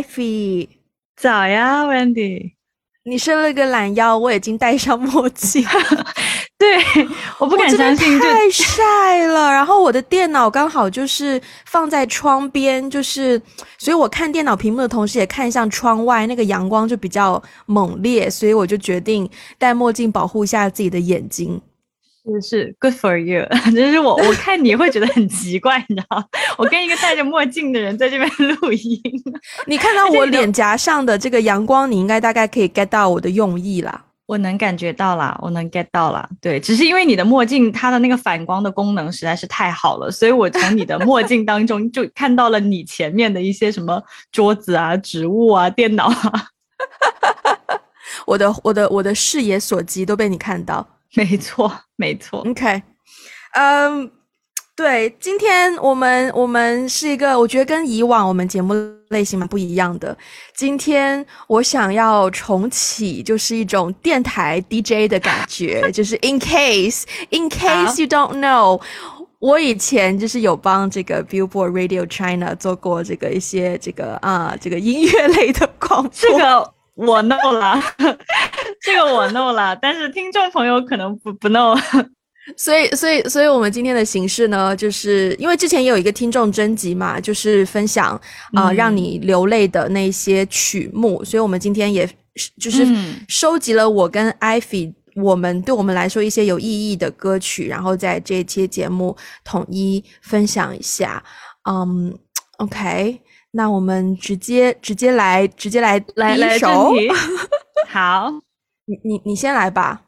，Ivy。早呀，Wendy。你伸了个懒腰，我已经戴上墨镜。对，我不敢相信，太晒了。然后我的电脑刚好就是放在窗边，就是所以我看电脑屏幕的同时，也看向窗外，那个阳光就比较猛烈，所以我就决定戴墨镜保护一下自己的眼睛。是是，Good for you。就是我，我看你会觉得很奇怪，你知道我跟一个戴着墨镜的人在这边录音，你看到我脸颊上的这个阳光，你应该大概可以 get 到我的用意啦。我能感觉到啦，我能 get 到啦。对，只是因为你的墨镜它的那个反光的功能实在是太好了，所以我从你的墨镜当中就看到了你前面的一些什么桌子啊、植物啊、电脑啊。我的我的我的视野所及都被你看到。没错，没错。OK，嗯，对，今天我们我们是一个，我觉得跟以往我们节目类型蛮不一样的。今天我想要重启，就是一种电台 DJ 的感觉，就是 In case，In case you don't know，我以前就是有帮这个 Billboard Radio China 做过这个一些这个啊这个音乐类的广播。我 know 了，这个我 know 了，但是听众朋友可能不不 know，所以所以所以我们今天的形式呢，就是因为之前也有一个听众征集嘛，就是分享啊让你流泪的那些曲目，所以我们今天也就是收集了我跟 Ivy 我们对我们来说一些有意义的歌曲，然后在这期节目统一分享一下。嗯，OK。那我们直接直接来，直接来来一首。好，你你你先来吧。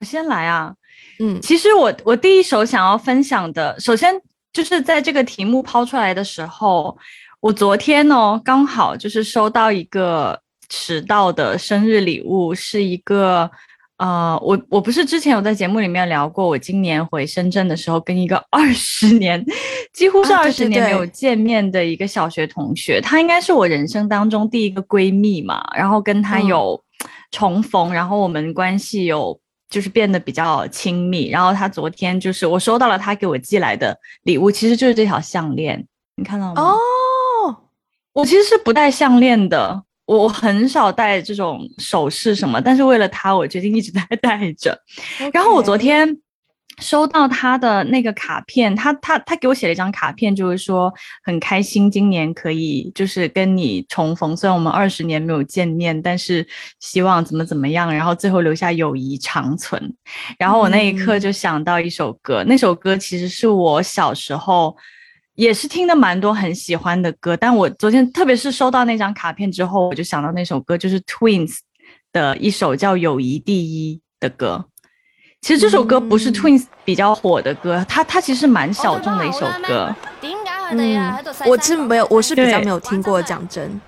我先来啊。嗯，其实我我第一首想要分享的，首先就是在这个题目抛出来的时候，我昨天哦刚好就是收到一个迟到的生日礼物，是一个。呃，我我不是之前有在节目里面聊过，我今年回深圳的时候，跟一个 二十年，几乎是二十年没有见面的一个小学同学，她应该是我人生当中第一个闺蜜嘛，然后跟她有重逢，然后我们关系有就是变得比较亲密，然后他昨天就是我收到了他给我寄来的礼物，其实就是这条项链，你看到吗？哦，我其实是不戴项链的。我很少戴这种首饰什么，但是为了他，我决定一直在 戴着。然后我昨天收到他的那个卡片，他他他给我写了一张卡片，就是说很开心今年可以就是跟你重逢，虽然我们二十年没有见面，但是希望怎么怎么样，然后最后留下友谊长存。然后我那一刻就想到一首歌，那首歌其实是我小时候。也是听的蛮多很喜欢的歌，但我昨天特别是收到那张卡片之后，我就想到那首歌，就是 Twins 的一首叫《友谊第一》的歌。其实这首歌不是 Twins 比较火的歌，它它其实蛮小众的一首歌。嗯，我是没有，我是比较没有听过，讲真。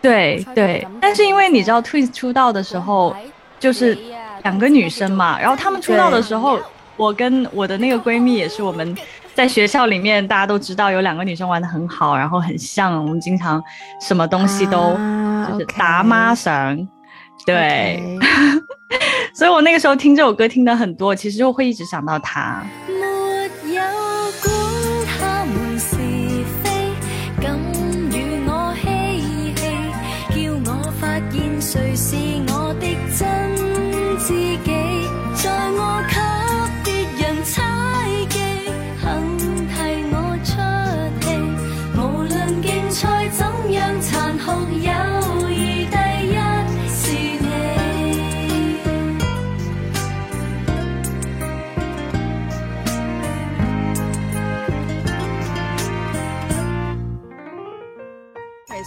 对对，但是因为你知道 Twins 出道的时候就是两个女生嘛，然后她们出道的时候，我跟我的那个闺蜜也是我们。在学校里面，大家都知道有两个女生玩的很好，然后很像，我们经常什么东西都就是打妈绳，对，所以我那个时候听这首歌听的很多，其实就会一直想到她。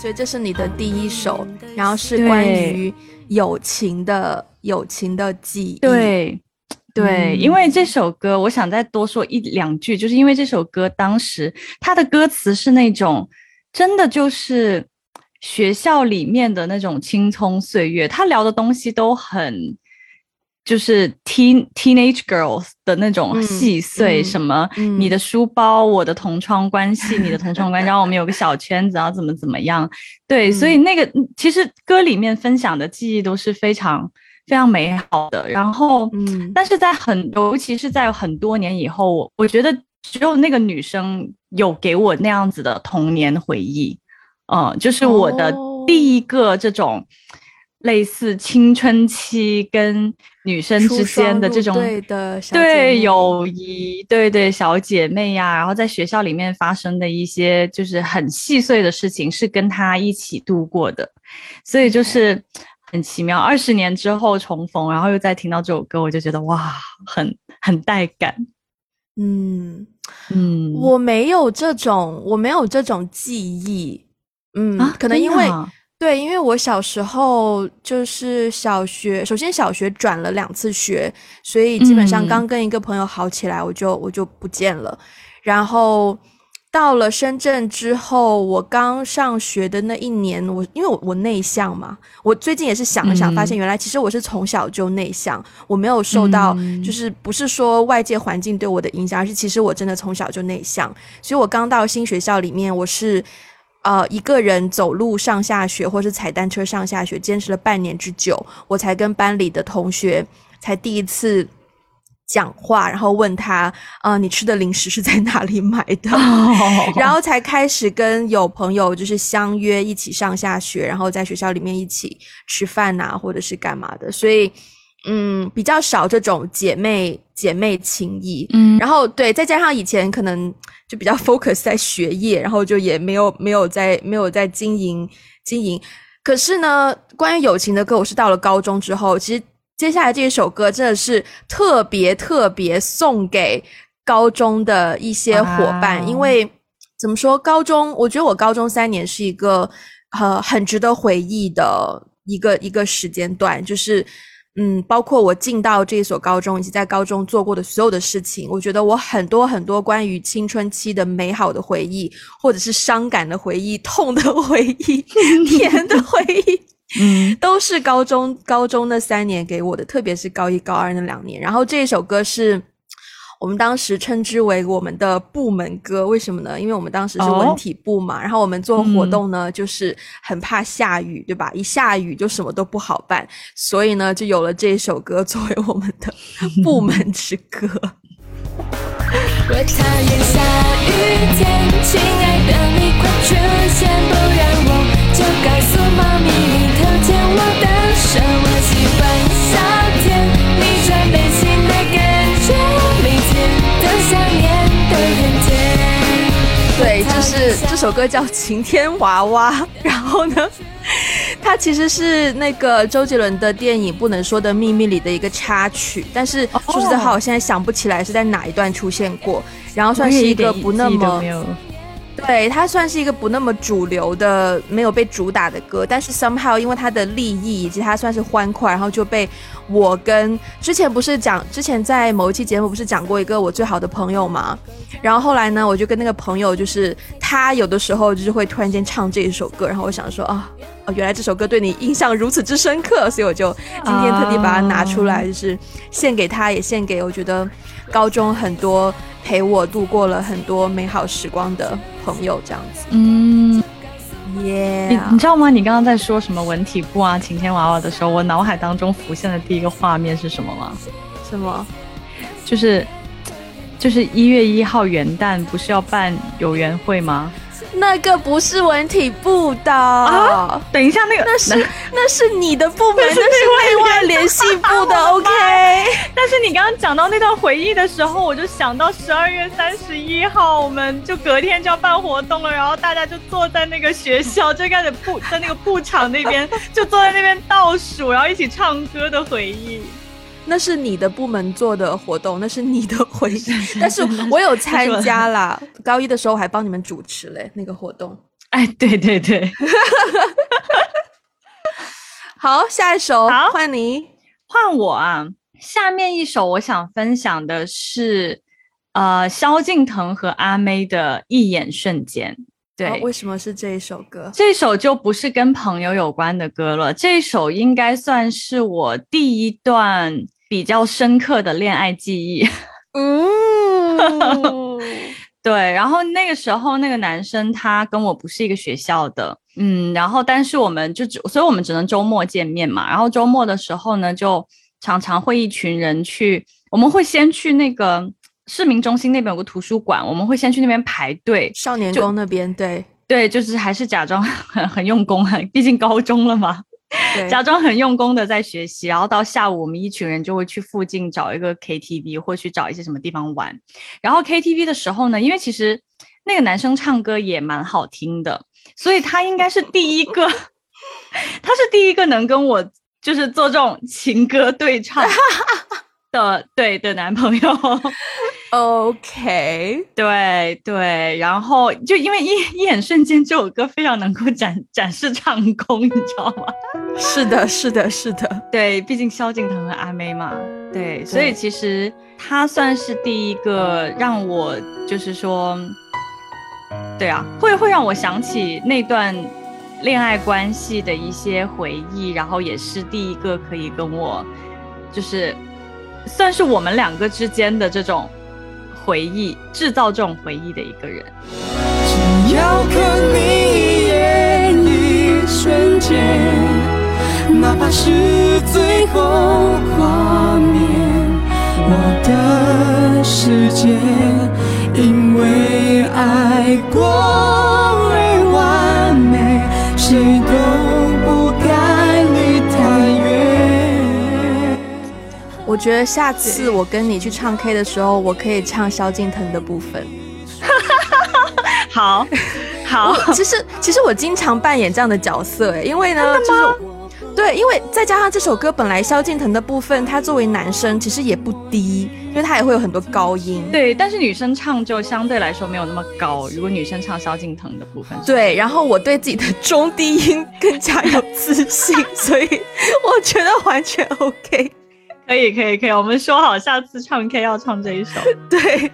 所以这是你的第一首，然后是关于友情的友情的记忆。对，对，因为这首歌，我想再多说一两句，就是因为这首歌当时它的歌词是那种真的就是学校里面的那种青葱岁月，他聊的东西都很。就是 teen teenage girls 的那种细碎，什么你的书包，我的同窗关系，你的同窗关系，然后我们有个小圈子，然后怎么怎么样，对，所以那个其实歌里面分享的记忆都是非常非常美好的。然后，嗯，但是在很尤其是在很多年以后，我我觉得只有那个女生有给我那样子的童年回忆。嗯，就是我的第一个这种类似青春期跟女生之间的这种对的对友谊，对对小姐妹呀，然后在学校里面发生的一些就是很细碎的事情，是跟她一起度过的，所以就是很奇妙。二十年之后重逢，然后又再听到这首歌，我就觉得哇，很很带感。嗯嗯，我没有这种，我没有这种记忆。嗯，可能因为对，因为我小时候就是小学，首先小学转了两次学，所以基本上刚跟一个朋友好起来，我就我就不见了。然后到了深圳之后，我刚上学的那一年，我因为我我内向嘛，我最近也是想了想，发现原来其实我是从小就内向，我没有受到就是不是说外界环境对我的影响，而是其实我真的从小就内向，所以我刚到新学校里面，我是。呃，一个人走路上下学，或是踩单车上下学，坚持了半年之久，我才跟班里的同学才第一次讲话，然后问他，呃，你吃的零食是在哪里买的？然后才开始跟有朋友就是相约一起上下学，然后在学校里面一起吃饭呐，或者是干嘛的，所以。嗯，比较少这种姐妹姐妹情谊。嗯，然后对，再加上以前可能就比较 focus 在学业，然后就也没有没有在没有在经营经营。可是呢，关于友情的歌，我是到了高中之后，其实接下来这一首歌真的是特别特别送给高中的一些伙伴，因为怎么说，高中我觉得我高中三年是一个呃很值得回忆的一个一个时间段，就是。嗯，包括我进到这所高中以及在高中做过的所有的事情，我觉得我很多很多关于青春期的美好的回忆，或者是伤感的回忆、痛的回忆、甜的回忆，嗯，都是高中高中那三年给我的，特别是高一高二那两年。然后这一首歌是。我们当时称之为我们的部门歌，为什么呢？因为我们当时是文体部嘛，然后我们做活动呢，就是很怕下雨，对吧？一下雨就什么都不好办，所以呢，就有了这首歌作为我们的部门之歌。我讨厌下雨天，亲爱的你快出现，不然我就告诉妈咪你偷牵我的手。我喜欢夏天，你穿背对，就是这首歌叫《晴天娃娃》，然后呢，它其实是那个周杰伦的电影《不能说的秘密》里的一个插曲，但是说实在话，我现在想不起来是在哪一段出现过，然后算是一个不那么。对，它算是一个不那么主流的、没有被主打的歌，但是 somehow 因为它的利益以及它算是欢快，然后就被我跟之前不是讲，之前在某一期节目不是讲过一个我最好的朋友嘛，然后后来呢，我就跟那个朋友，就是他有的时候就是会突然间唱这一首歌，然后我想说啊，原来这首歌对你印象如此之深刻，所以我就今天特地把它拿出来，就是献给他，也献给我觉得高中很多。陪我度过了很多美好时光的朋友，这样子。嗯，耶，你你知道吗？你刚刚在说什么文体部啊、晴天娃娃的时候，我脑海当中浮现的第一个画面是什么吗？什么？就是，就是一月一号元旦不是要办有缘会吗？那个不是文体部的啊！等一下，那个那是那是你的部门，那是另外联系部的。OK。但是你刚刚讲到那段回忆的时候，我就想到十二月三十一号，我们就隔天就要办活动了，然后大家就坐在那个学校，就开始布在那个布场那边，就坐在那边倒数，然后一起唱歌的回忆。那是你的部门做的活动，那是你的回忆，但是我有参加啦。高一的时候还帮你们主持嘞，那个活动。哎，对对对。好，下一首，换你，换我啊。下面一首我想分享的是，呃，萧敬腾和阿妹的一眼瞬间。对，为什么是这一首歌？这首就不是跟朋友有关的歌了，这首应该算是我第一段。比较深刻的恋爱记忆，嗯，对，然后那个时候那个男生他跟我不是一个学校的，嗯，然后但是我们就只，所以我们只能周末见面嘛，然后周末的时候呢，就常常会一群人去，我们会先去那个市民中心那边有个图书馆，我们会先去那边排队，少年宫那边，对。对，就是还是假装很 很用功，很毕竟高中了嘛，假装很用功的在学习，然后到下午我们一群人就会去附近找一个 KTV 或去找一些什么地方玩。然后 KTV 的时候呢，因为其实那个男生唱歌也蛮好听的，所以他应该是第一个，他是第一个能跟我就是做这种情歌对唱。的对的男朋友，OK，对对，然后就因为一一眼瞬间这首歌非常能够展展示唱功，你知道吗？是的，是的，是的，对，毕竟萧敬腾和阿妹嘛，对，所以其实他算是第一个让我就是说，对啊，会会让我想起那段恋爱关系的一些回忆，然后也是第一个可以跟我就是。算是我们两个之间的这种回忆，制造这种回忆的一个人。只要看你一眼一瞬间，哪怕是最后画面，我的世界因为爱过而完美，谁都我觉得下次我跟你去唱 K 的时候，我可以唱萧敬腾的部分。好，好。其实，其实我经常扮演这样的角色，哎，因为呢，就是对，因为再加上这首歌本来萧敬腾的部分，他作为男生其实也不低，因为他也会有很多高音。对，但是女生唱就相对来说没有那么高。如果女生唱萧敬腾的部分，对，然后我对自己的中低音更加有自信，所以我觉得完全 OK。可以可以可以，我们说好下次唱 K 要唱这一首。对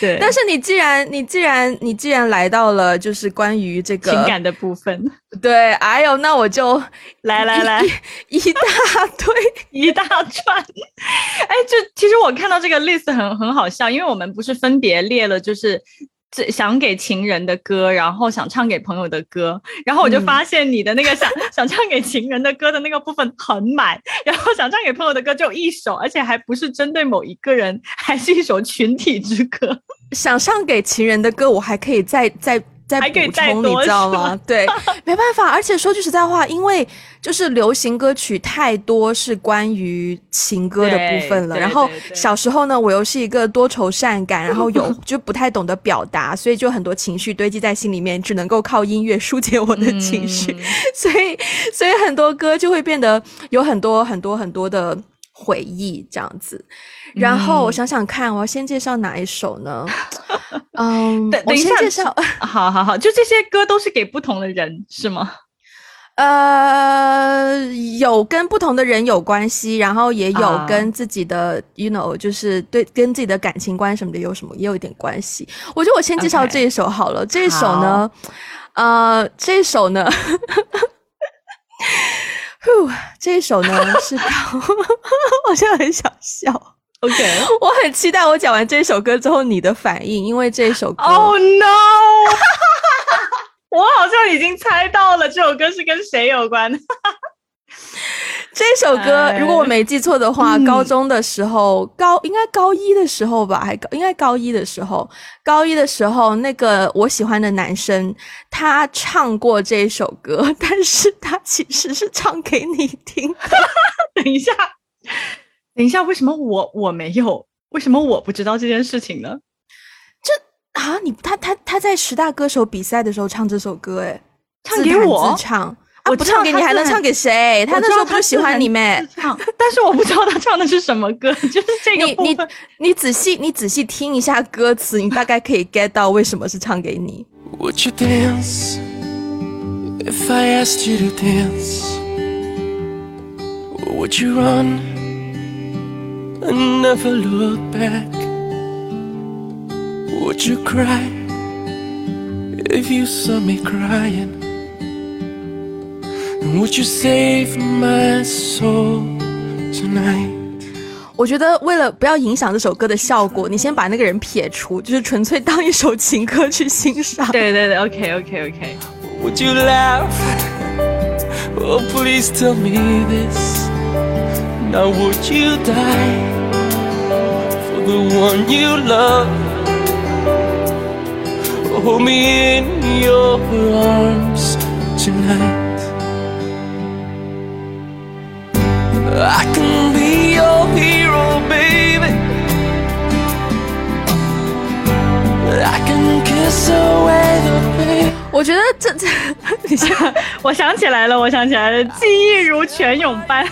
对，但是你既然你既然你既然来到了就是关于这个情感的部分，对，哎呦，那我就来来来，一大堆 一大串。哎，就其实我看到这个 list 很很好笑，因为我们不是分别列了就是。想给情人的歌，然后想唱给朋友的歌，然后我就发现你的那个想想唱给情人的歌的那个部分很满，然后想唱给朋友的歌就一首，而且还不是针对某一个人，还是一首群体之歌。想唱给情人的歌，我还可以再再。再补充，你知道吗？对，没办法。而且说句实在话，因为就是流行歌曲太多是关于情歌的部分了。然后小时候呢，我又是一个多愁善感，然后有 就不太懂得表达，所以就很多情绪堆积在心里面，只能够靠音乐疏解我的情绪。所以，所以很多歌就会变得有很多很多很多的回忆这样子。然后我想想看，我要先介绍哪一首呢？嗯，等等一下介绍。好好好，就这些歌都是给不同的人是吗？呃，有跟不同的人有关系，然后也有跟自己的，you know，就是对跟自己的感情观什么的有什么也有一点关系。我觉得我先介绍这一首好了。这一首呢，呃，这一首呢，呼，这一首呢 是，我现在很想笑。OK，我很期待我讲完这首歌之后你的反应，因为这首歌，Oh no，我好像已经猜到了这首歌是跟谁有关。这首歌如果我没记错的话，高中的时候，高应该高一的时候吧，还高应该高一的时候，高一的时候，那个我喜欢的男生他唱过这首歌，但是他其实是唱给你听。等一下。等一下，为什么我我没有？为什么我不知道这件事情呢？这啊，你他他他在十大歌手比赛的时候唱这首歌，哎，唱给我自唱，我不唱给你还能唱给谁？他那时候不是喜欢你咩？但是我不知道他唱的是什么歌，就是这个你你你仔细你仔细听一下歌词，你大概可以 get 到为什么是唱给你。Would you dance if I asked you to dance? Would you run? and never look back? Would you cry if you saw me crying? And would you save my soul tonight? 我觉得为了不要影响这首歌的效果，你先把那个人撇除，就是纯粹当一首情歌去欣赏。对对对，OK OK OK。Would you laugh? Oh, please tell me this. Now would you die? the one you love hold me in your arms tonight. I can be your hero, baby. I can kiss away the pain. 我觉得这这，你想，我想起来了，我想起来了，记忆如泉涌般，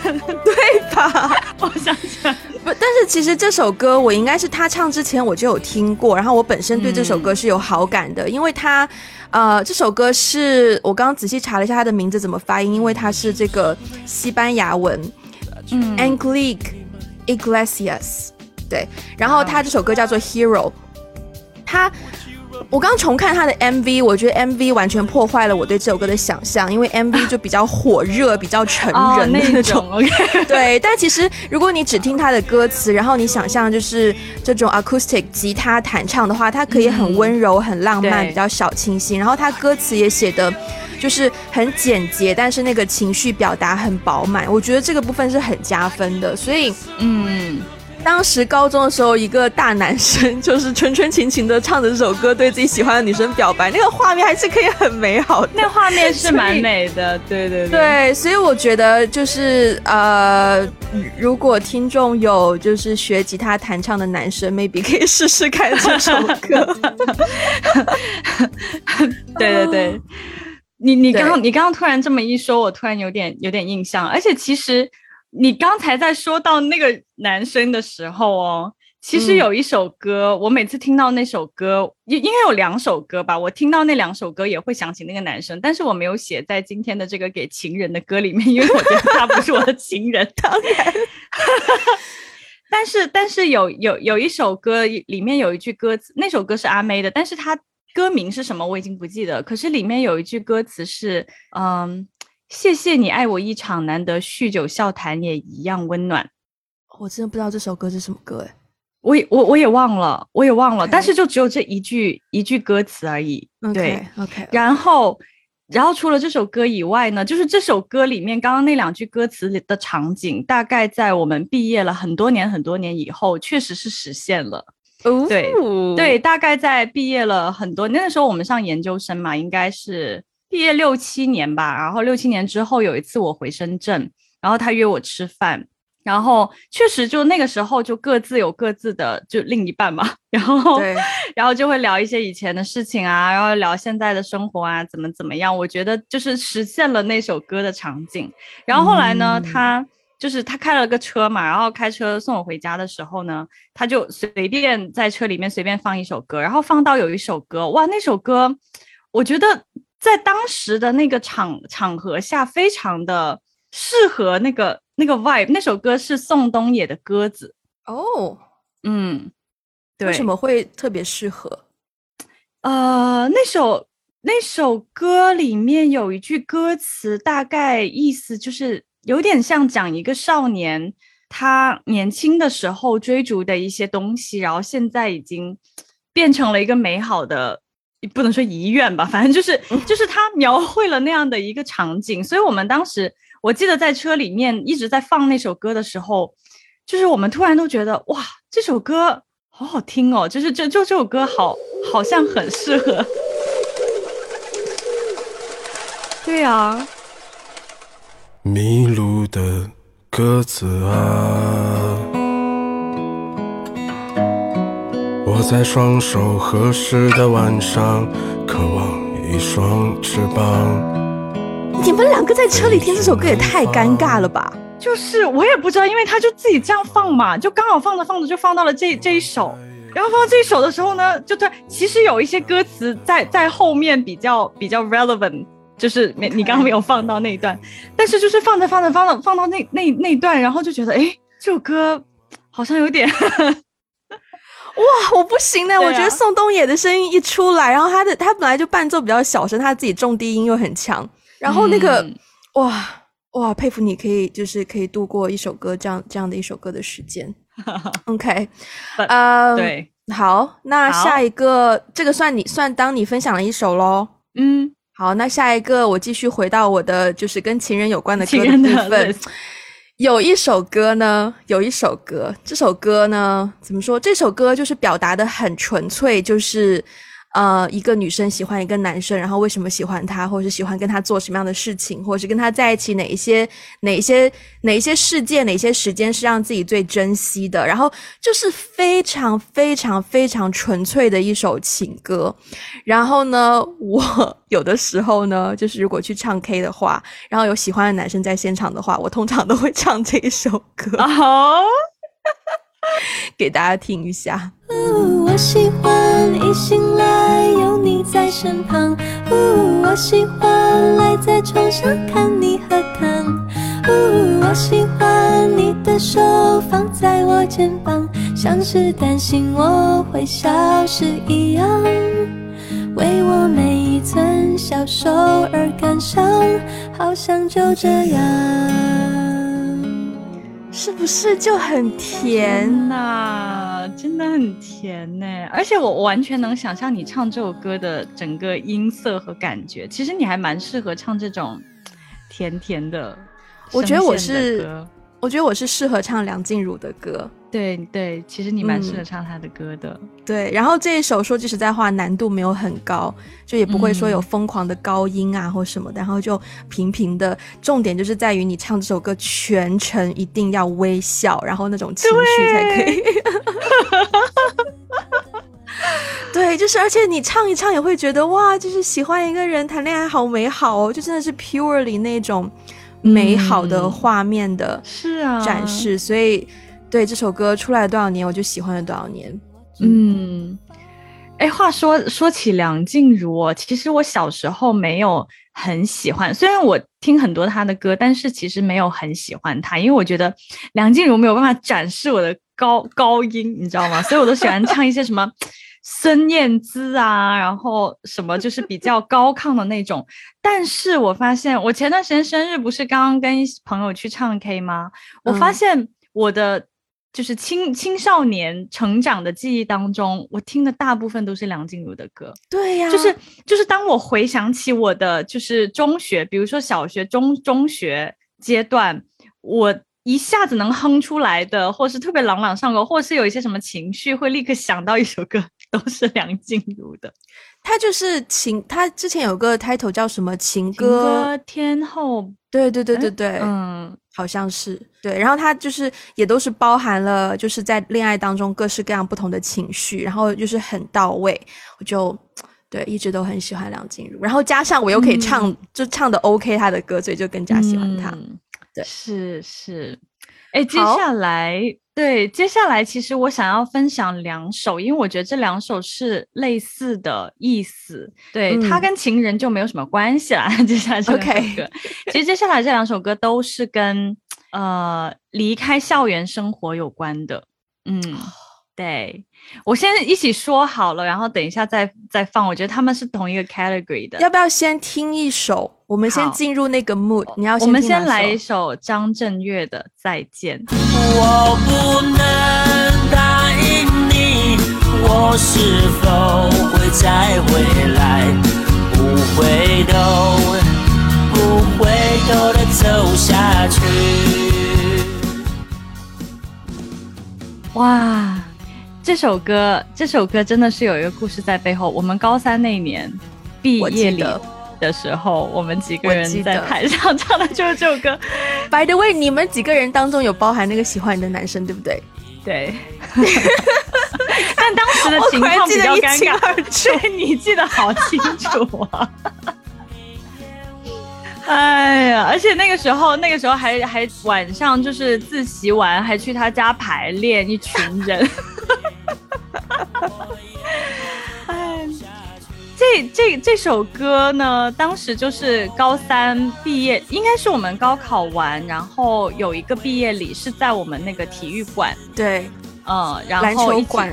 对吧？我想起来，不，但是其实这首歌我应该是他唱之前我就有听过，然后我本身对这首歌是有好感的，因为他，呃，这首歌是我刚刚仔细查了一下他的名字怎么发音，因为它是这个西班牙文，嗯 a n g l i c Iglesias，对，然后他这首歌叫做 Hero，他。 我刚重看他的 MV，我觉得 MV 完全破坏了我对这首歌的想象，因为 MV 就比较火热、比较成人的那种。对，但其实如果你只听他的歌词，然后你想象就是这种 acoustic 吉他弹唱的话，它可以很温柔、很浪漫、比较小清新。然后他歌词也写的就是很简洁，但是那个情绪表达很饱满，我觉得这个部分是很加分的。所以，嗯。当时高中的时候，一个大男生就是纯纯情情的唱着这首歌，对自己喜欢的女生表白，那个画面还是可以很美好的。那画面是蛮美的，对对对。对，所以我觉得就是呃，如果听众有就是学吉他弹唱的男生，maybe 可以试试看这首歌。对 对对，你你刚你刚刚突然这么一说，我突然有点有点印象，而且其实。你刚才在说到那个男生的时候哦，其实有一首歌，我每次听到那首歌，应应该有两首歌吧。我听到那两首歌也会想起那个男生，但是我没有写在今天的这个给情人的歌里面，因为我觉得他不是我的情人。当然，但是但是有有有一首歌里面有一句歌词，那首歌是阿妹的，但是它歌名是什么我已经不记得。可是里面有一句歌词是，嗯。谢谢你爱我一场，难得酗酒笑谈也一样温暖。我真的不知道这首歌是什么歌哎，我也我我也忘了，我也忘了。但是就只有这一句一句歌词而已。对，OK。然后，然后除了这首歌以外呢，就是这首歌里面刚刚那两句歌词里的场景，大概在我们毕业了很多年很多年以后，确实是实现了。哦对对，大概在毕业了很多那个时候，我们上研究生嘛，应该是。毕业六七年吧，然后六七年之后有一次我回深圳，然后他约我吃饭，然后确实就那个时候就各自有各自的就另一半嘛，然后然后就会聊一些以前的事情啊，然后聊现在的生活啊，怎么怎么样？我觉得就是实现了那首歌的场景。然后后来呢，他就是他开了个车嘛，然后开车送我回家的时候呢，他就随便在车里面随便放一首歌，然后放到有一首歌，哇，那首歌我觉得。在当时的那个场场合下，非常的适合那个那个 vibe。那首歌是宋冬野的《鸽子》哦，嗯，对，为什么会特别适合？呃，那首那首歌里面有一句歌词，大概意思就是有点像讲一个少年他年轻的时候追逐的一些东西，然后现在已经变成了一个美好的。不能说遗愿吧，反正就是就是他描绘了那样的一个场景，所以我们当时我记得在车里面一直在放那首歌的时候，就是我们突然都觉得哇，这首歌好好听哦，就是这就这首歌好好像很适合，对呀，迷路的鸽子啊。我在双手合十的晚上，渴望一双翅膀。你们两个在车里听这首歌也太尴尬了吧？就是我也不知道，因为他就自己这样放嘛，就刚好放着放着就放到了这这一首。然后放到这一首的时候呢，就对，其实有一些歌词在在后面比较比较 relevant，就是没你刚刚没有放到那一段，但是就是放着放着放着放到那那那段，然后就觉得哎，这首歌好像有点。哇，我不行呢！我觉得宋冬野的声音一出来，然后他的他本来就伴奏比较小声，他自己重低音又很强，然后那个哇哇，佩服你可以就是可以度过一首歌这样这样的一首歌的时间。OK，呃，对，好，那下一个这个算你算当你分享了一首喽。嗯，好，那下一个我继续回到我的就是跟情人有关的歌的部分。有一首歌呢，有一首歌，这首歌呢，怎么说？这首歌就是表达的很纯粹，就是，呃，一个女生喜欢一个男生，然后为什么喜欢他，或者是喜欢跟他做什么样的事情，或者是跟他在一起哪一些哪一些哪一些事件，哪些时间是让自己最珍惜的，然后就是非常非常非常纯粹的一首情歌。然后呢，我 有的时候呢，就是如果去唱 K 的话，然后有喜欢的男生在现场的话，我通常都会唱这一首歌。好。给大家听一下。我喜欢一醒来有你在身旁。我喜欢赖在床上看你喝汤。我喜欢你的手放在我肩膀，像是担心我会消失一样，为我每一寸小手而感伤，好像就这样。是不是就很甜呐？真的很甜呢！而且我完全能想象你唱这首歌的整个音色和感觉。其实你还蛮适合唱这种甜甜的。我觉得我是，我觉得我是适合唱梁静茹的歌。对对，其实你蛮适合唱他的歌的。对，然后这一首说句实在话，难度没有很高，就也不会说有疯狂的高音啊或什么的，然后就平平的。重点就是在于你唱这首歌全程一定要微笑，然后那种情绪才可以。对，就是而且你唱一唱也会觉得哇，就是喜欢一个人谈恋爱好美好哦，就真的是 purely 那种美好的画面的是啊展示，所以。对这首歌出来多少年，我就喜欢了多少年。嗯，哎，话说说起梁静茹，其实我小时候没有很喜欢，虽然我听很多她的歌，但是其实没有很喜欢她，因为我觉得梁静茹没有办法展示我的高高音，你知道吗？所以我都喜欢唱一些什么孙燕姿啊，然后什么就是比较高亢的那种。但是我发现，我前段时间生日不是刚刚跟朋友去唱 K 吗？我发现我的。就是青青少年成长的记忆当中，我听的大部分都是梁静茹的歌。对呀，就是就是当我回想起我的就是中学，比如说小学、中中学阶段，我一下子能哼出来的，或是特别朗朗上口，或是有一些什么情绪，会立刻想到一首歌，都是梁静茹的。他就是情，他之前有个 title 叫什么情歌天后。对对对对对，嗯，好像是对。然后他就是也都是包含了，就是在恋爱当中各式各样不同的情绪，然后就是很到位。我就对一直都很喜欢梁静茹，然后加上我又可以唱，就唱的 OK 他的歌，所以就更加喜欢他。对，是是。哎，接下来对，接下来其实我想要分享两首，因为我觉得这两首是类似的意思。对，它跟情人就没有什么关系啦。接下来这两首歌，其实接下来这两首歌都是跟呃离开校园生活有关的。嗯，对，我先一起说好了，然后等一下再再放。我觉得他们是同一个 category 的。要不要先听一首？我们先进入那个 mood，你要我们先来一首张震岳的《再见》。我不能答应你，我是否会再回来？不回头，不回头的走下去。哇，这首歌，这首歌真的是有一个故事在背后。我们高三那年毕业礼。的时候，我们几个人在台上唱的就是这首歌。By the way，你们几个人当中有包含那个喜欢你的男生，对不对？对。但当时的情况比较尴尬，你记得好清楚啊！哎呀，而且那个时候，那个时候还还晚上就是自习完，还去他家排练，一群人。这这这首歌呢，当时就是高三毕业，应该是我们高考完，然后有一个毕业礼是在我们那个体育馆，对，嗯，然后篮球馆，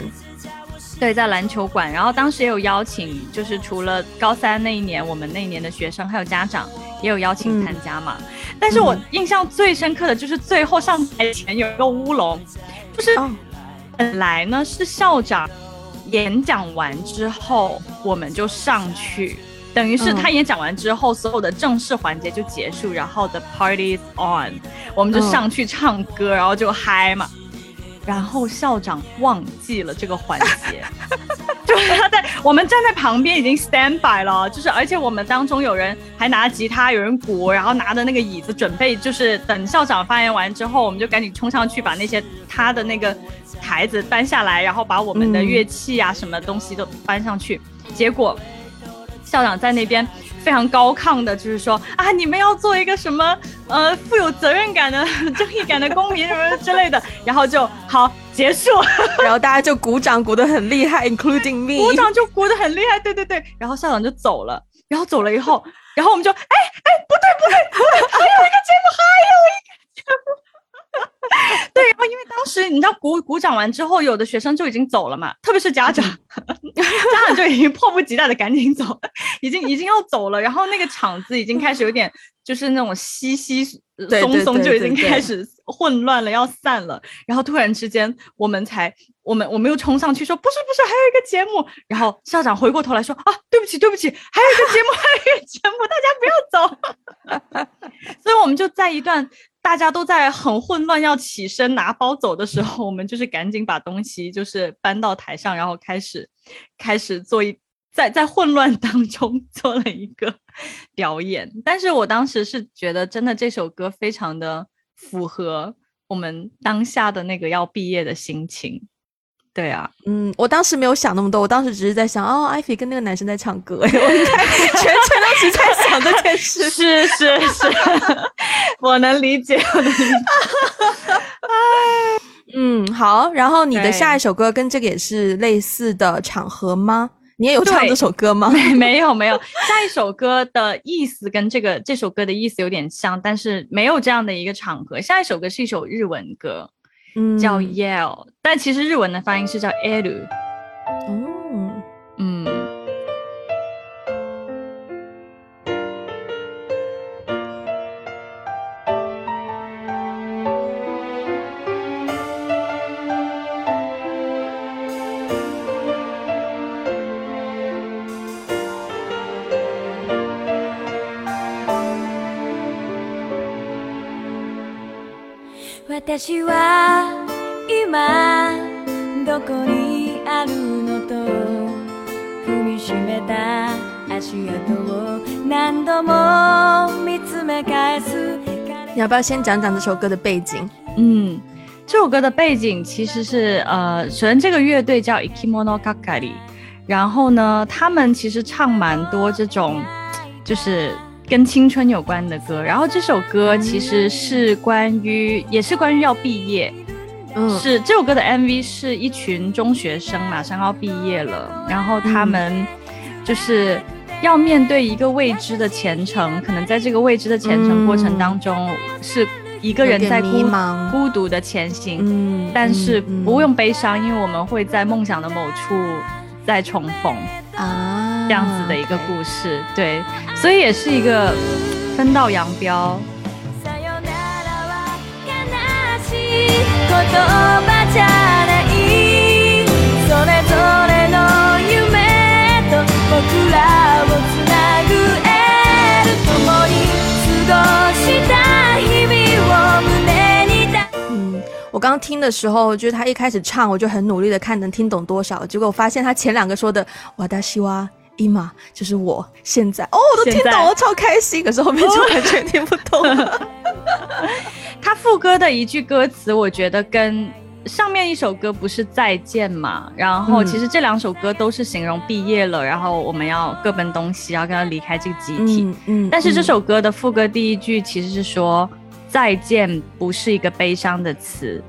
对，在篮球馆，然后当时也有邀请，就是除了高三那一年我们那一年的学生，还有家长也有邀请参加嘛。但是我印象最深刻的就是最后上台前有一个乌龙，就是本来呢是校长。演讲完之后，我们就上去，等于是他演讲完之后，所有的正式环节就结束，然后 the party is on，我们就上去唱歌，然后就嗨嘛。然后校长忘记了这个环节，就是，他在我们站在旁边已经 stand by 了，就是而且我们当中有人还拿吉他，有人鼓，然后拿着那个椅子准备，就是等校长发言完之后，我们就赶紧冲上去把那些他的那个台子搬下来，然后把我们的乐器啊什么东西都搬上去。结果校长在那边。非常高亢的，就是说啊，你们要做一个什么呃富有责任感的正义感的公民什么之类的，然后就好结束，然后大家就鼓掌鼓得很厉害，including me，鼓掌就鼓得很厉害，对对对，然后校长就走了，然后走了以后，然后我们就哎哎不对不对，还有一个节目，还有一个节目。对，然后因为当时你知道鼓鼓掌完之后，有的学生就已经走了嘛，特别是家长，家长就已经迫不及待的赶紧走，已经已经要走了，然后那个场子已经开始有点就是那种稀稀松松，就已经开始混乱了，要散了。然后突然之间，我们才我们我们又冲上去说不是不是，还有一个节目。然后校长回过头来说啊，对不起对不起，还有一个节目，还有一个节目，大家不要走。所以我们就在一段。大家都在很混乱，要起身拿包走的时候，我们就是赶紧把东西就是搬到台上，然后开始开始做一在在混乱当中 做了一个 表演。但是我当时是觉得，真的这首歌非常的符合我们当下的那个要毕业的心情。对啊，嗯，我当时没有想那么多，我当时只是在想，哦，艾菲跟那个男生在唱歌，我应该 全程都是在想这件事。是 是是，我能理解，我能理解。嗯，好，然后你的下一首歌跟这个也是类似的场合吗？你也有唱这首歌吗？没有没有，下一首歌的意思跟这个这首歌的意思有点像，但是没有这样的一个场合。下一首歌是一首日文歌。叫 Yell，但其实日文的发音是叫 Elu。哦，嗯。私は今どこにあるのと踏みしめた足跡を何度も見つめ返す你要不要先讲讲这首歌的背景？嗯，这首歌的背景其实是呃，首先这个乐队叫 Ikimono Kakari，然后呢，他们其实唱蛮多这种就是。 跟青春有关的歌，然后这首歌其实是关于，也是关于要毕业。嗯，是这首歌的 MV 是一群中学生马上要毕业了，然后他们就是要面对一个未知的前程，可能在这个未知的前程过程当中，是一个人在孤孤独的前行。嗯，但是不用悲伤，因为我们会在梦想的某处再重逢。啊。这样子的一个故事，对，所以也是一个分道扬镳。嗯，我刚刚听的时候，就是他一开始唱，我就很努力的看能听懂多少，结果我发现他前两个说的“瓦达西哇”。伊玛就是我现在哦，我都听懂了，超开心。可是后面就 完全听不懂了。他副歌的一句歌词，我觉得跟上面一首歌不是再见嘛？然后其实这两首歌都是形容毕业了，然后我们要各奔东西，要跟他离开这个集体。嗯嗯。但是这首歌的副歌第一句其实是说再见不是一个悲伤的词，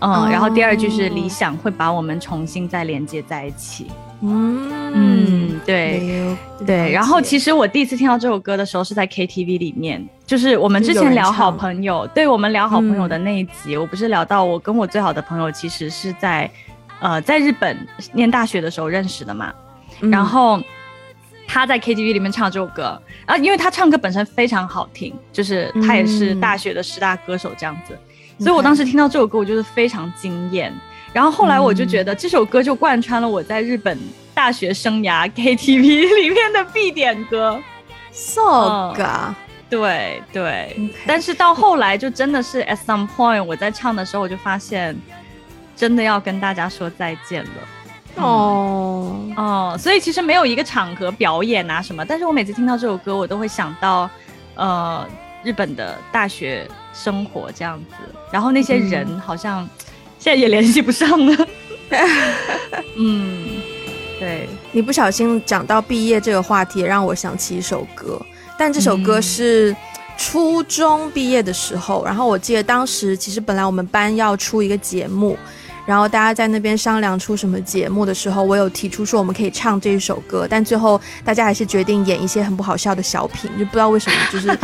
嗯，然后第二句是理想会把我们重新再连接在一起。嗯对对，然后其实我第一次听到这首歌的时候是在 KTV 里面，就是我们之前聊好朋友，对我们聊好朋友的那一集，我不是聊到我跟我最好的朋友其实是在呃在日本念大学的时候认识的嘛，然后他在 KTV 里面唱这首歌啊，因为他唱歌本身非常好听，就是他也是大学的十大歌手这样子，所以我当时听到这首歌，我就是非常惊艳。然后后来我就觉得这首歌就贯穿了我在日本大学生涯 KTV 里面的必点歌，so ga，对对。但是到后来就真的是 at some point 我在唱的时候我就发现，真的要跟大家说再见了。哦。哦，所以其实没有一个场合表演啊什么，但是我每次听到这首歌，我都会想到，呃，日本的大学生活这样子，然后那些人好像现在也联系不上了。嗯，对你不小心讲到毕业这个话题，让我想起一首歌，但这首歌是初中毕业的时候，然后我记得当时其实本来我们班要出一个节目，然后大家在那边商量出什么节目的时候，我有提出说我们可以唱这一首歌，但最后大家还是决定演一些很不好笑的小品，就不知道为什么就是。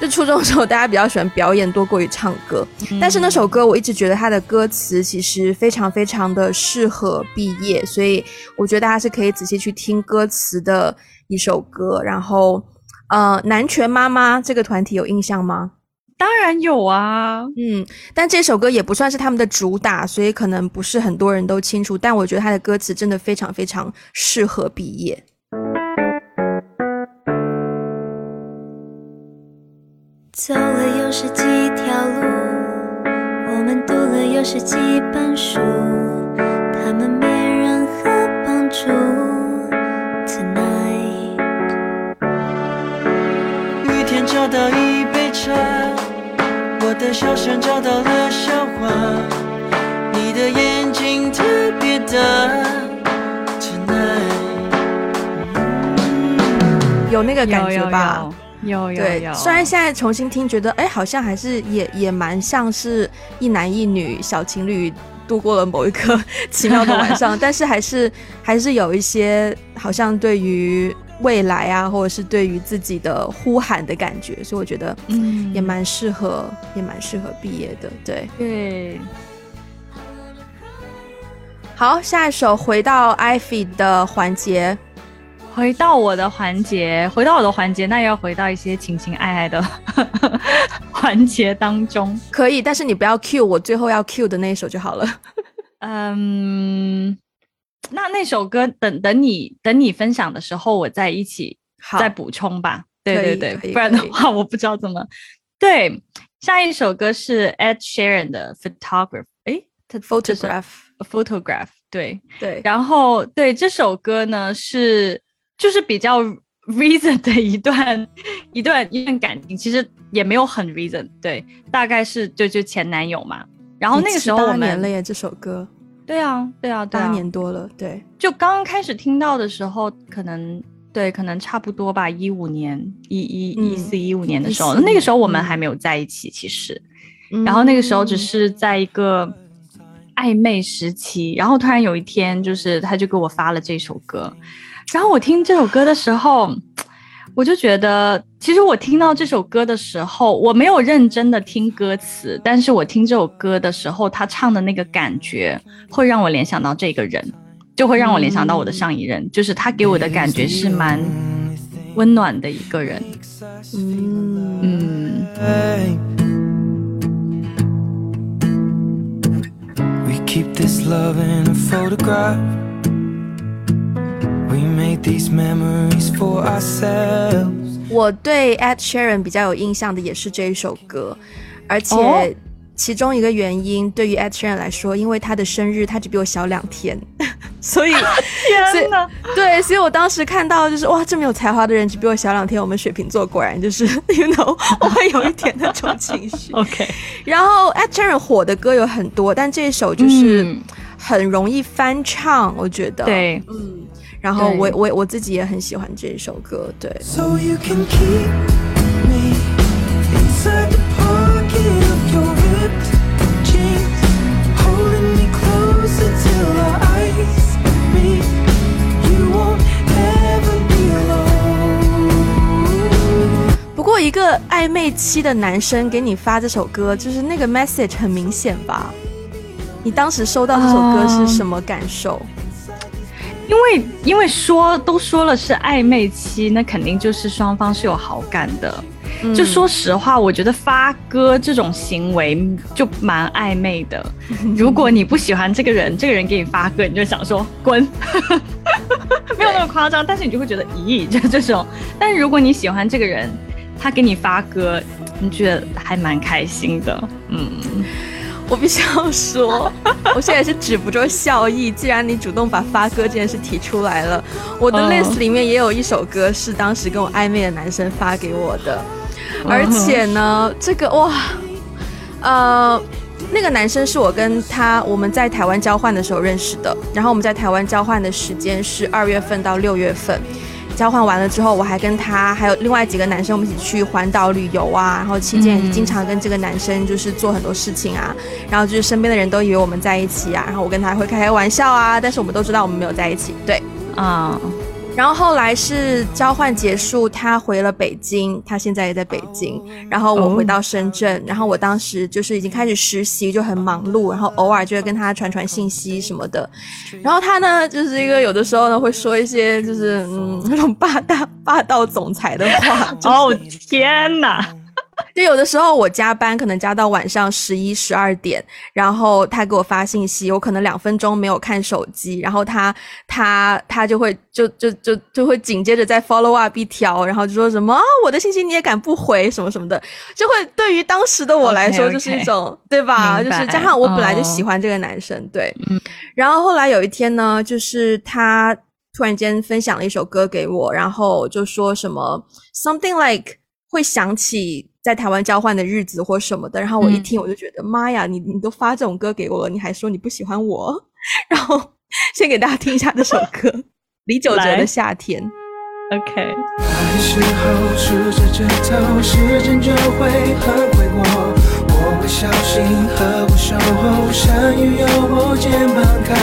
就初中的时候，大家比较喜欢表演多过于唱歌，但是那首歌我一直觉得它的歌词其实非常非常的适合毕业，所以我觉得大家是可以仔细去听歌词的一首歌。然后，呃，南拳妈妈这个团体有印象吗？当然有啊，嗯，但这首歌也不算是他们的主打，所以可能不是很多人都清楚。但我觉得它的歌词真的非常非常适合毕业。走了又是几条路，我们读了又是几本书，他们没任何帮助。Tonight，雨天找到一杯茶，我的笑声找到了笑话，你的眼睛特别大。Tonight，有那个感觉吧？有有有，虽然现在重新听，觉得哎，好像还是也也蛮像是一男一女小情侣度过了某一个奇妙的晚上，但是还是还是有一些好像对于未来啊，或者是对于自己的呼喊的感觉，所以我觉得嗯，也蛮适合，也蛮适合毕业的，对对。好，下一首回到 Ivy 的环节。回到我的环节，回到我的环节，那要回到一些情情爱爱的 环节当中，可以，但是你不要 cue 我最后要 cue 的那一首就好了。嗯，那那首歌等等你等你分享的时候，我再一起再补充吧。对对对，不然的话我不知道怎么。对，下一首歌是 Ed Sheeran 的 Photograph，哎，Photograph，Photograph，对对，然后对这首歌呢是。就是比较 reason 的一段一段一段感情，其实也没有很 reason，对，大概是就就前男友嘛。然后那个时候我们年了耶，这首歌。对啊，对啊，八年多了，对。就刚刚开始听到的时候，可能对，可能差不多吧，一五年，一一一四一五年的时候，那个时候我们还没有在一起，其实。然后那个时候只是在一个暧昧时期，然后突然有一天，就是他就给我发了这首歌。然后我听这首歌的时候，我就觉得，其实我听到这首歌的时候，我没有认真的听歌词，但是我听这首歌的时候，他唱的那个感觉，会让我联想到这个人，就会让我联想到我的上一任，就是他给我的感觉是蛮温暖的一个人。嗯嗯。我对 Ed Sheeran 比较有印象的也是这一首歌，而且其中一个原因对于 Ed Sheeran 来说，因为他的生日他只比我小两天，所以 对，所以我当时看到就是哇，这么有才华的人只比我小两天，我们水瓶座果然就是 you know，我会有一点那种情绪。OK，然后 Ed Sheeran 火的歌有很多，但这一首就是很容易翻唱，我觉得。对，嗯。然后我我我自己也很喜欢这一首歌，对。不过一个暧昧期的男生给你发这首歌，就是那个 message 很明显吧？你当时收到这首歌是什么感受？因为因为说都说了是暧昧期，那肯定就是双方是有好感的。就说实话，我觉得发歌这种行为就蛮暧昧的。如果你不喜欢这个人，这个人给你发歌，你就想说滚，没有那么夸张，但是你就会觉得咦，就这种。但是如果你喜欢这个人，他给你发歌，你觉得还蛮开心的。嗯。我必须要说，我现在是止不住笑意。既然你主动把发歌这件事提出来了，我的 list 里面也有一首歌是当时跟我暧昧的男生发给我的，而且呢，这个哇，呃，那个男生是我跟他我们在台湾交换的时候认识的，然后我们在台湾交换的时间是二月份到六月份。交换完了之后，我还跟他还有另外几个男生，我们一起去环岛旅游啊。然后期间经常跟这个男生就是做很多事情啊。然后就是身边的人都以为我们在一起啊。然后我跟他会开开玩笑啊，但是我们都知道我们没有在一起。对，啊。然后后来是交换结束，他回了北京，他现在也在北京。然后我回到深圳，然后我当时就是已经开始实习，就很忙碌，然后偶尔就会跟他传传信息什么的。然后他呢，就是一个有的时候呢会说一些就是嗯 那种霸道霸道总裁的话。哦天哪！就有的时候我加班可能加到晚上十一十二点，然后他给我发信息，我可能两分钟没有看手机，然后他他他就会就就就就会紧接着再 follow up 一条，然后就说什么啊我的信息你也敢不回什么什么的，就会对于当时的我来说就是一种对吧？就是加上我本来就喜欢这个男生，对，然后后来有一天呢，就是他突然间分享了一首歌给我，然后就说什么 something like 会想起。在台湾交换的日子或什么的，然后我一听我就觉得妈呀，你你都发这种歌给我了，你还说你不喜欢我？然后 先给大家听一下这首歌，李玖哲的《夏天》。OK。我会小心呵护守候，山雨有我肩膀靠，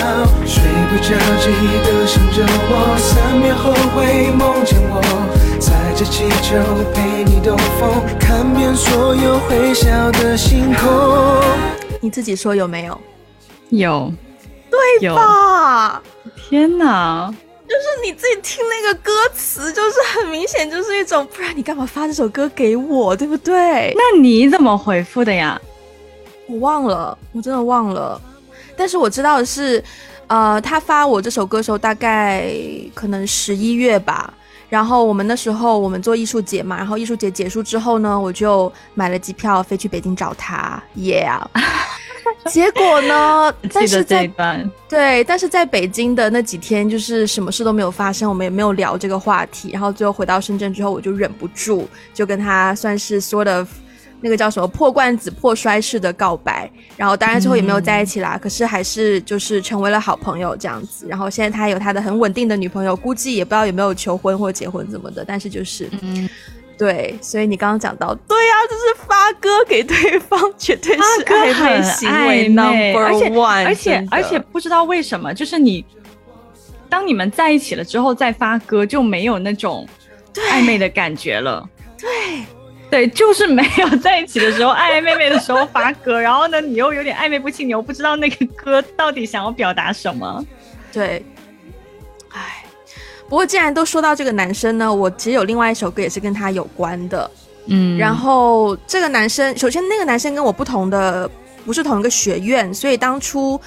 睡不着记得想着我，三秒后会梦见我。载着气球陪你兜风，看遍所有会笑的星空。你自己说有没有？有，对吧？天哪！就是你自己听那个歌词，就是很明显就是一种，不然你干嘛发这首歌给我，对不对？那你怎么回复的呀？我忘了，我真的忘了。但是我知道的是，呃，他发我这首歌的时候，大概可能十一月吧。然后我们那时候我们做艺术节嘛，然后艺术节结束之后呢，我就买了机票飞去北京找他，Yeah。结果呢？但是在。对，但是在北京的那几天，就是什么事都没有发生，我们也没有聊这个话题。然后最后回到深圳之后，我就忍不住就跟他算是 sort of 那个叫什么破罐子破摔式的告白。然后当然最后也没有在一起啦，可是还是就是成为了好朋友这样子。然后现在他有他的很稳定的女朋友，估计也不知道有没有求婚或结婚怎么的，但是就是嗯。对，所以你刚刚讲到，对呀，就是发歌给对方，绝对是暧昧行为 number one，而且而且不知道为什么，就是你当你们在一起了之后再发歌，就没有那种暧昧的感觉了。对对，就是没有在一起的时候 暧暧昧昧的时候发歌，然后呢，你又有点暧昧不清，你又不知道那个歌到底想要表达什么。对。唉不过既然都说到这个男生呢，我其实有另外一首歌也是跟他有关的，嗯，然后这个男生，首先那个男生跟我不同的，不是同一个学院，所以当初，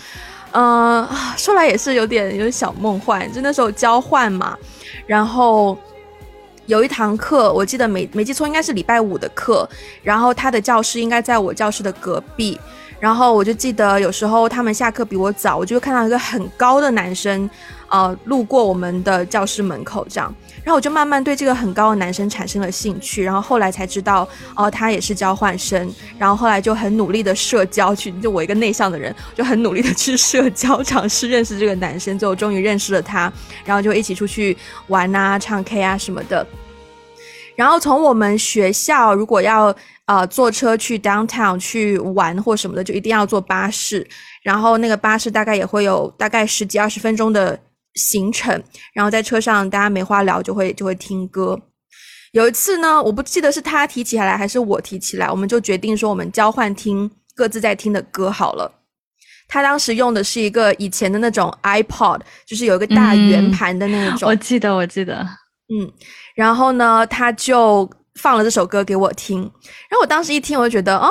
嗯，说来也是有点有点小梦幻，就那时候交换嘛，然后有一堂课，我记得没没记错，应该是礼拜五的课，然后他的教室应该在我教室的隔壁，然后我就记得有时候他们下课比我早，我就会看到一个很高的男生。呃，路过我们的教室门口这样，然后我就慢慢对这个很高的男生产生了兴趣，然后后来才知道，哦，他也是交换生，然后后来就很努力的社交去，就我一个内向的人，就很努力的去社交，尝试认识这个男生，最后终于认识了他，然后就一起出去玩啊、唱 K 啊什么的。然后从我们学校如果要呃坐车去 downtown 去玩或什么的，就一定要坐巴士，然后那个巴士大概也会有大概十几二十分钟的。行程，然后在车上大家没话聊，就会就会听歌。有一次呢，我不记得是他提起来还是我提起来，我们就决定说我们交换听各自在听的歌好了。他当时用的是一个以前的那种 iPod，就是有一个大圆盘的那种。我记得，我记得。嗯，然后呢，他就放了这首歌给我听，然后我当时一听，我就觉得哦。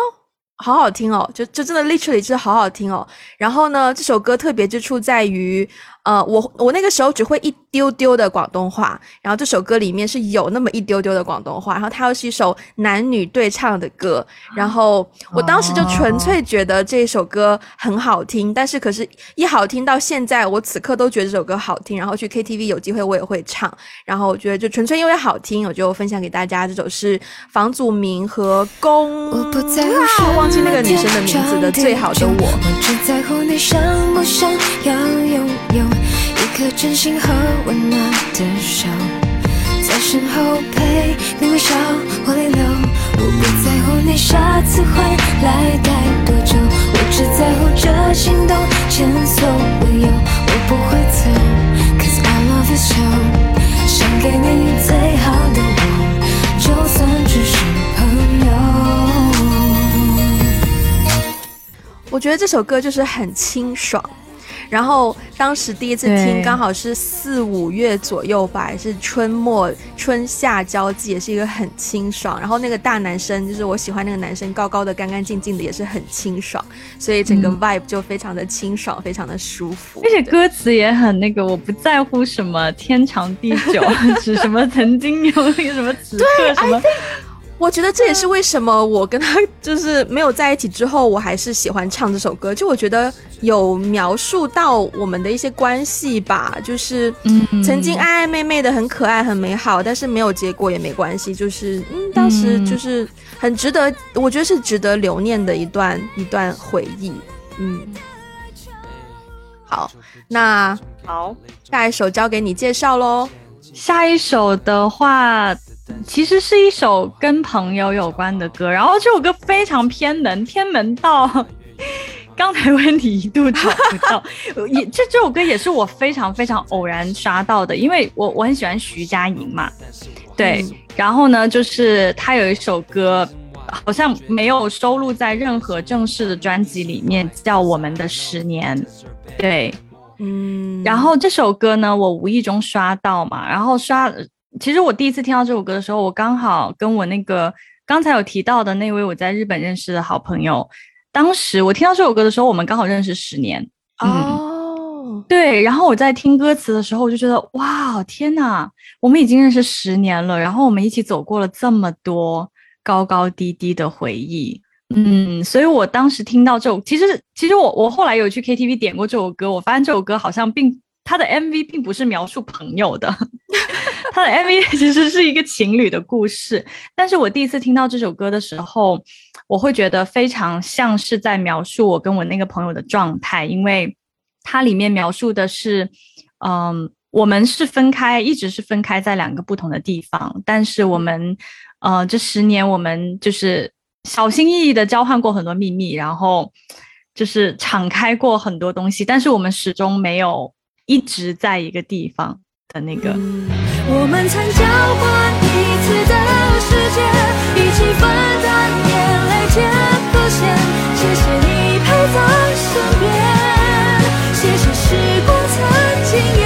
好好听哦，就就真的 literally 是好好听哦。然后呢，这首歌特别之处在于，呃，我我那个时候只会一丢丢的广东话，然后这首歌里面是有那么一丢丢的广东话，然后它又是一首男女对唱的歌，然后我当时就纯粹觉得这首歌很好听，但是可是一好听到现在，我此刻都觉得这首歌好听，然后去 KTV 有机会我也会唱，然后我觉得就纯粹因为好听，我就分享给大家。这首是房祖名和宫，忘记那个女生的名字的《最好的我》。一颗真心和温暖的手，在身后陪你微笑或泪流。我不在乎你下次会来待多久，我只在乎这心动前所未有。我不会走，Cause I love you so。想给你最好的我，就算只是朋友。我觉得这首歌就是很清爽。然后当时第一次听，刚好是四五月左右吧，是春末春夏交际，也是一个很清爽。然后那个大男生，就是我喜欢那个男生，高高的、干干净净的，也是很清爽，所以整个 vibe 就非常的清爽，非常的舒服。而且歌词也很那个，我不在乎什么天长地久，指 什么曾经有那个什么此刻什么。我觉得这也是为什么我跟他就是没有在一起之后，我还是喜欢唱这首歌。就我觉得有描述到我们的一些关系吧，就是曾经爱爱妹妹的很可爱很美好，但是没有结果也没关系。就是嗯，当时就是很值得，我觉得是值得留念的一段一段回忆。嗯，好，那好，下一首交给你介绍喽。下一首的话。其实是一首跟朋友有关的歌，然后这首歌非常偏门，偏门到 刚才问题一度找不到。也这这首歌也是我非常非常偶然刷到的，因为我我很喜欢徐佳莹嘛，对。然后呢，就是她有一首歌，好像没有收录在任何正式的专辑里面，叫《我们的十年》。对，嗯。然后这首歌呢，我无意中刷到嘛，然后刷。其实我第一次听到这首歌的时候，我刚好跟我那个刚才有提到的那位我在日本认识的好朋友，当时我听到这首歌的时候，我们刚好认识十年。哦，对。然后我在听歌词的时候，我就觉得哇，天哪，我们已经认识十年了，然后我们一起走过了这么多高高低低的回忆。嗯，所以我当时听到这首，其实其实我我后来有去 KTV 点过这首歌，我发现这首歌好像并。它的 MV 并不是描述朋友的，他的 MV 其实是一个情侣的故事。但是我第一次听到这首歌的时候，我会觉得非常像是在描述我跟我那个朋友的状态，因为它里面描述的是，嗯，我们是分开，一直是分开在两个不同的地方，但是我们，呃，这十年我们就是小心翼翼的交换过很多秘密，然后就是敞开过很多东西，但是我们始终没有。一直在一个地方那个。我们曾交换彼此的世界一起分担眼泪的风险谢谢你陪在身边谢谢时光曾经。